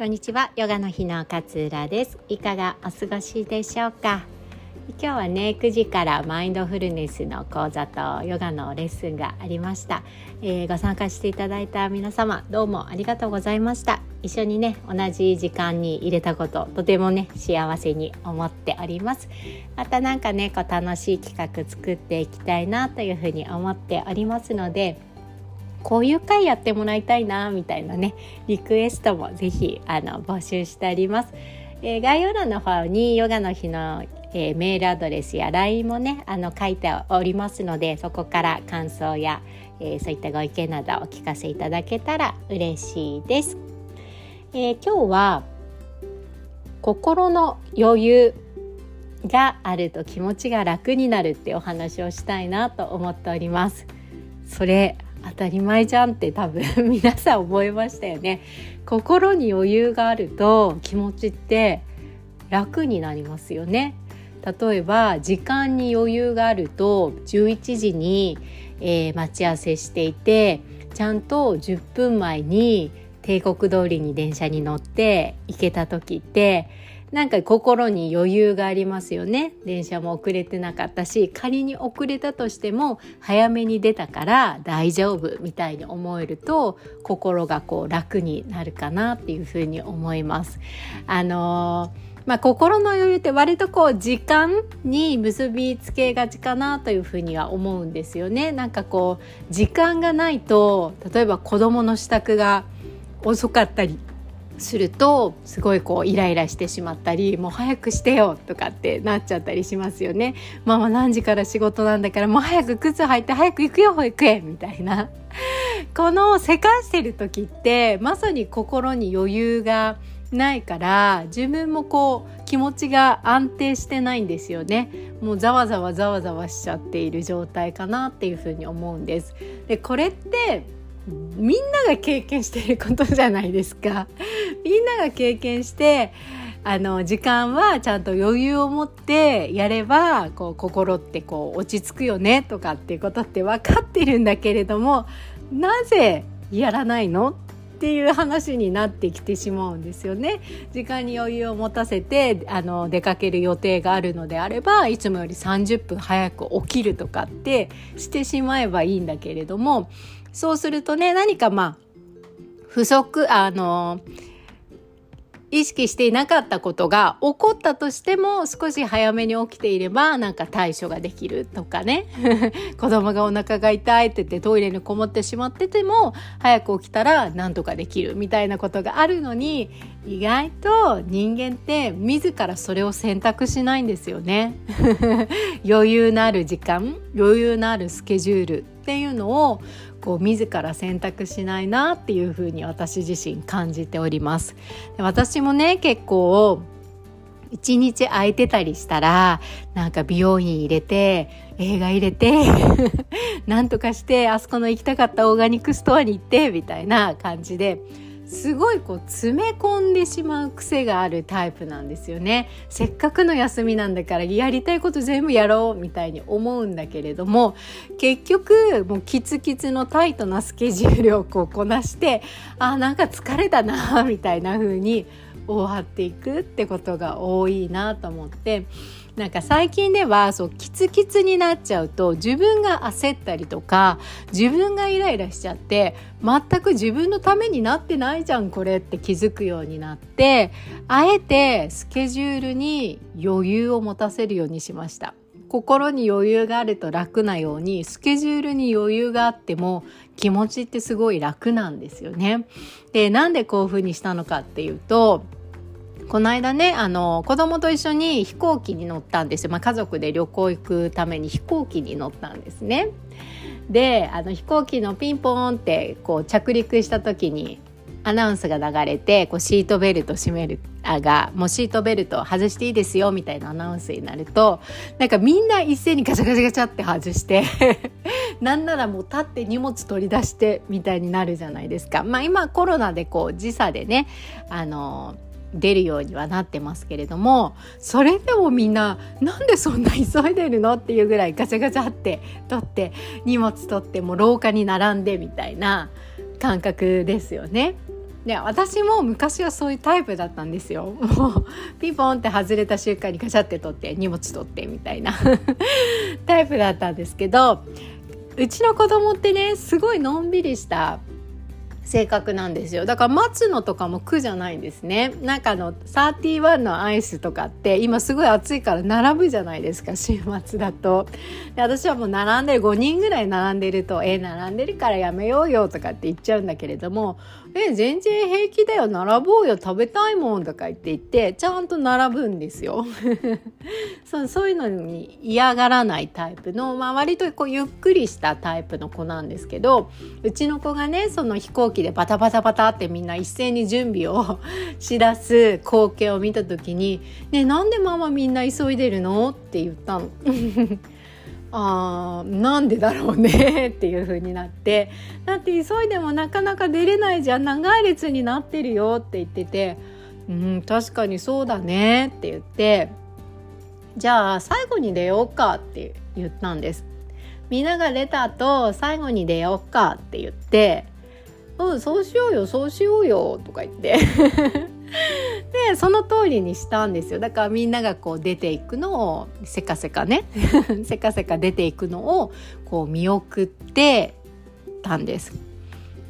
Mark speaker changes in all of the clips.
Speaker 1: こんにちは。ヨガの日の勝浦です。いかがお過ごしでしょうか？今日はね9時からマインドフルネスの講座とヨガのレッスンがありました、えー、ご参加していただいた皆様どうもありがとうございました。一緒にね同じ時間に入れたこととてもね幸せに思っております。また何かねこう楽しい企画作っていきたいなというふうに思っておりますのでこういう回やってもらいたいなみたいなねリクエストもぜひあの募集しております、えー、概要欄の方にヨガの日の、えー、メールアドレスや LINE もねあの書いておりますのでそこから感想や、えー、そういったご意見などお聞かせいただけたら嬉しいです、え今日は心の余裕があると気持ちが楽になるってお話をしたいなと思っております。それ当たり前じゃんって多分 皆さん覚えましたよね。心に余裕があると気持ちって楽になりますよね。例えば時間に余裕があると11時に、えー、待ち合わせしていてちゃんと10分前に帝国通りに電車に乗って行けた時ってなんか心に余裕がありますよね電車も遅れてなかったし仮に遅れたとしても早めに出たから大丈夫みたいに思えると心がこう楽になるかなっていうふうに思います。あのーまあ、心の余裕って割とこう時間に結びつけがちかなというふうには思うんですよね。なんかこう時間がないと例えば子供の支度が遅かったりするとすごいこうイライラしてしまったりもう早くしてよとかってなっちゃったりしますよね。ママ何時から仕事なんだからもう早く靴履いて早く行くよ保育園みたいな。このせかしてる時ってまさに心に余裕がないから自分もこう気持ちが安定してないんですよねもうざわざわざわざわしちゃっている状態かなっていうふうに思うんですでこれってみんなが経験してることじゃないですか。みんなが経験してあの時間はちゃんと余裕を持ってやればこう心ってこう落ち着くよねとかっていうことって分かってるんだけれどもなぜやらないのっていう話になってきてしまうんですよね。時間に余裕を持たせてあの出かける予定があるのであればいつもより30分早く起きるとかってしてしまえばいいんだけれどもそうするとね何かまあ不足あの意識していなかったことが起こったとしても少し早めに起きていればなんか対処ができるとかね。子供がお腹が痛いって言ってトイレにこもってしまってても早く起きたら何とかできるみたいなことがあるのに意外と人間って自らそれを選択しないんですよね。余裕のある時間余裕のあるスケジュールっていうのをこう自ら選択しないなっていうふうに私自身感じております。私もね結構一日空いてたりしたらなんか美容院入れて映画入れて なんとかしてあそこの行きたかったオーガニックストアに行ってみたいな感じですごいこう詰め込んでしまう癖があるタイプなんですよね。せっかくの休みなんだからやりたいこと全部やろうみたいに思うんだけれども結局もうキツキツのタイトなスケジュールをこうこなしてあなんか疲れたなみたいな風に終わっていくってことが多いなと思ってなんか最近ではそうキツキツになっちゃうと自分が焦ったりとか自分がイライラしちゃって全く自分のためになってないじゃんこれって気づくようになってあえてスケジュールに余裕を持たせるようにしました。心に余裕があると楽なようにスケジュールに余裕があっても気持ちってすごい楽なんですよね。でなんでこういうふうにしたのかっていうとこの間ねあの子供と一緒に飛行機に乗ったんですよ、まあ、家族で旅行行くために飛行機に乗ったんですね。であの飛行機のピンポーンってこう着陸した時にアナウンスが流れてこうシートベルト閉めるあがもうシートベルト外していいですよみたいなアナウンスになるとなんかみんな一斉にガチャガチャガチャって外して なんならもう立って荷物取り出してみたいになるじゃないですか。まあ今コロナでこう時差でねあの出るようにはなってますけれどもそれでもみんななんでそんな急いでるのっていうぐらいガチャガチャって取って荷物取っても廊下に並んでみたいな感覚ですよね。で私も昔はそういうタイプだったんですよもうピンポンって外れた瞬間にガチャって取って荷物取ってみたいなタイプだったんですけどうちの子供ってねすごいのんびりした性格なんですよ。だから待つのとかも苦じゃないんですね。なんかあの31のアイスとかって今すごい暑いから並ぶじゃないですか週末だと。で私はもう並んでる5人ぐらい並んでると「え並んでるからやめようよ」とかって言っちゃうんだけれども「え全然平気だよ並ぼうよ食べたいもん」とか言って言ってちゃんと並ぶんですよ そうそういうのに嫌がらないタイプの、まあ、割とこうゆっくりしたタイプの子なんですけどうちの子がねその飛行機でバタバタバタってみんな一斉に準備を しだす光景を見た時に「ねなんでママみんな急いでるの?」って言ったの。あーなんでだろうねっていう風になってだって急いでもなかなか出れないじゃん長い列になってるよって言っててうん確かにそうだねって言ってじゃあ最後に出ようかって言ったんです。みんなが出た後最後に出ようかって言ってうんそうしようよそうしようよとか言って。でその通りにしたんですよ。だからみんながこう出ていくのをせかせかね。せかせか出ていくのをこう見送ってたんです。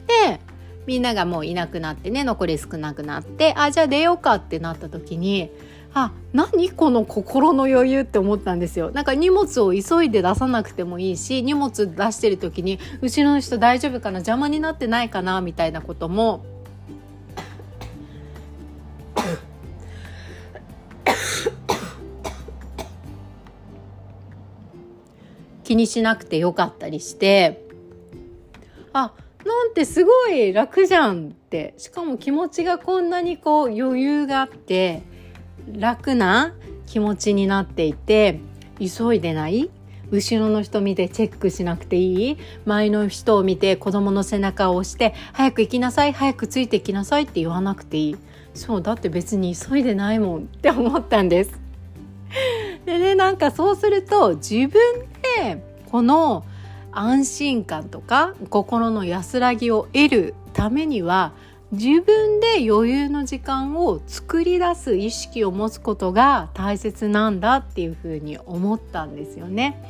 Speaker 1: でみんながもういなくなってね残り少なくなってあじゃあ出ようかってなった時にあ何この心の余裕って思ったんですよ。なんか荷物を急いで出さなくてもいいし荷物出してる時に後ろの人大丈夫かな邪魔になってないかなみたいなことも気にしなくてよかったりしてあなんてすごい楽じゃんって。しかも気持ちがこんなにこう余裕があって楽な気持ちになっていて急いでない？後ろの人見てチェックしなくていい？前の人を見て子供の背中を押して早く行きなさい早くついてきなさいって言わなくていい。そうだって別に急いでないもんって思ったんです。でねなんかそうすると自分でこの安心感とか心の安らぎを得るためには自分で余裕の時間を作り出す意識を持つことが大切なんだっていうふうに思ったんですよね。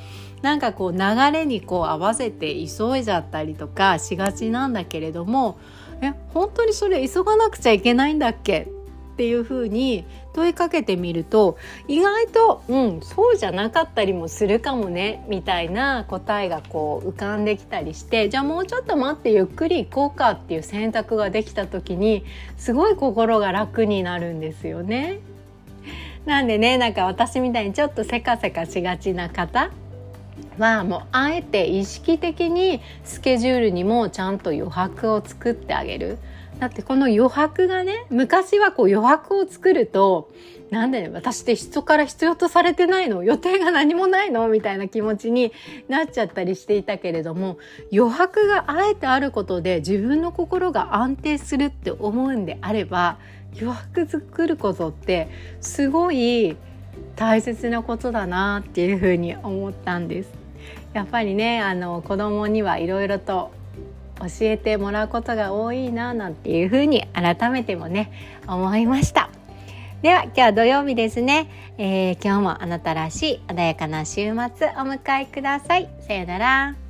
Speaker 1: なんかこう流れにこう合わせて急いじゃったりとかしがちなんだけれどもえ本当にそれ急がなくちゃいけないんだっけっていうふうに問いかけてみると意外とうんそうじゃなかったりもするかもねみたいな答えがこう浮かんできたりしてじゃあもうちょっと待ってゆっくり行こうかっていう選択ができた時にすごい心が楽になるんですよね。なんでねなんか私みたいにちょっとせかせかしがちな方はもうあえて意識的にスケジュールにもちゃんと余白を作ってあげる。だってこの余白がね昔はこう余白を作るとなんで、私って人から必要とされてないの？予定が何もないの？みたいな気持ちになっちゃったりしていたけれども余白があえてあることで自分の心が安定するって思うんであれば余白作ることってすごい大切なことだなっていうふうに思ったんです。やっぱりねあの子供にはいろいろと教えてもらうことが多いななんていうふうに改めてもね思いました。では今日は土曜日ですね、えー、今日もあなたらしい穏やかな週末お迎えください。さよなら。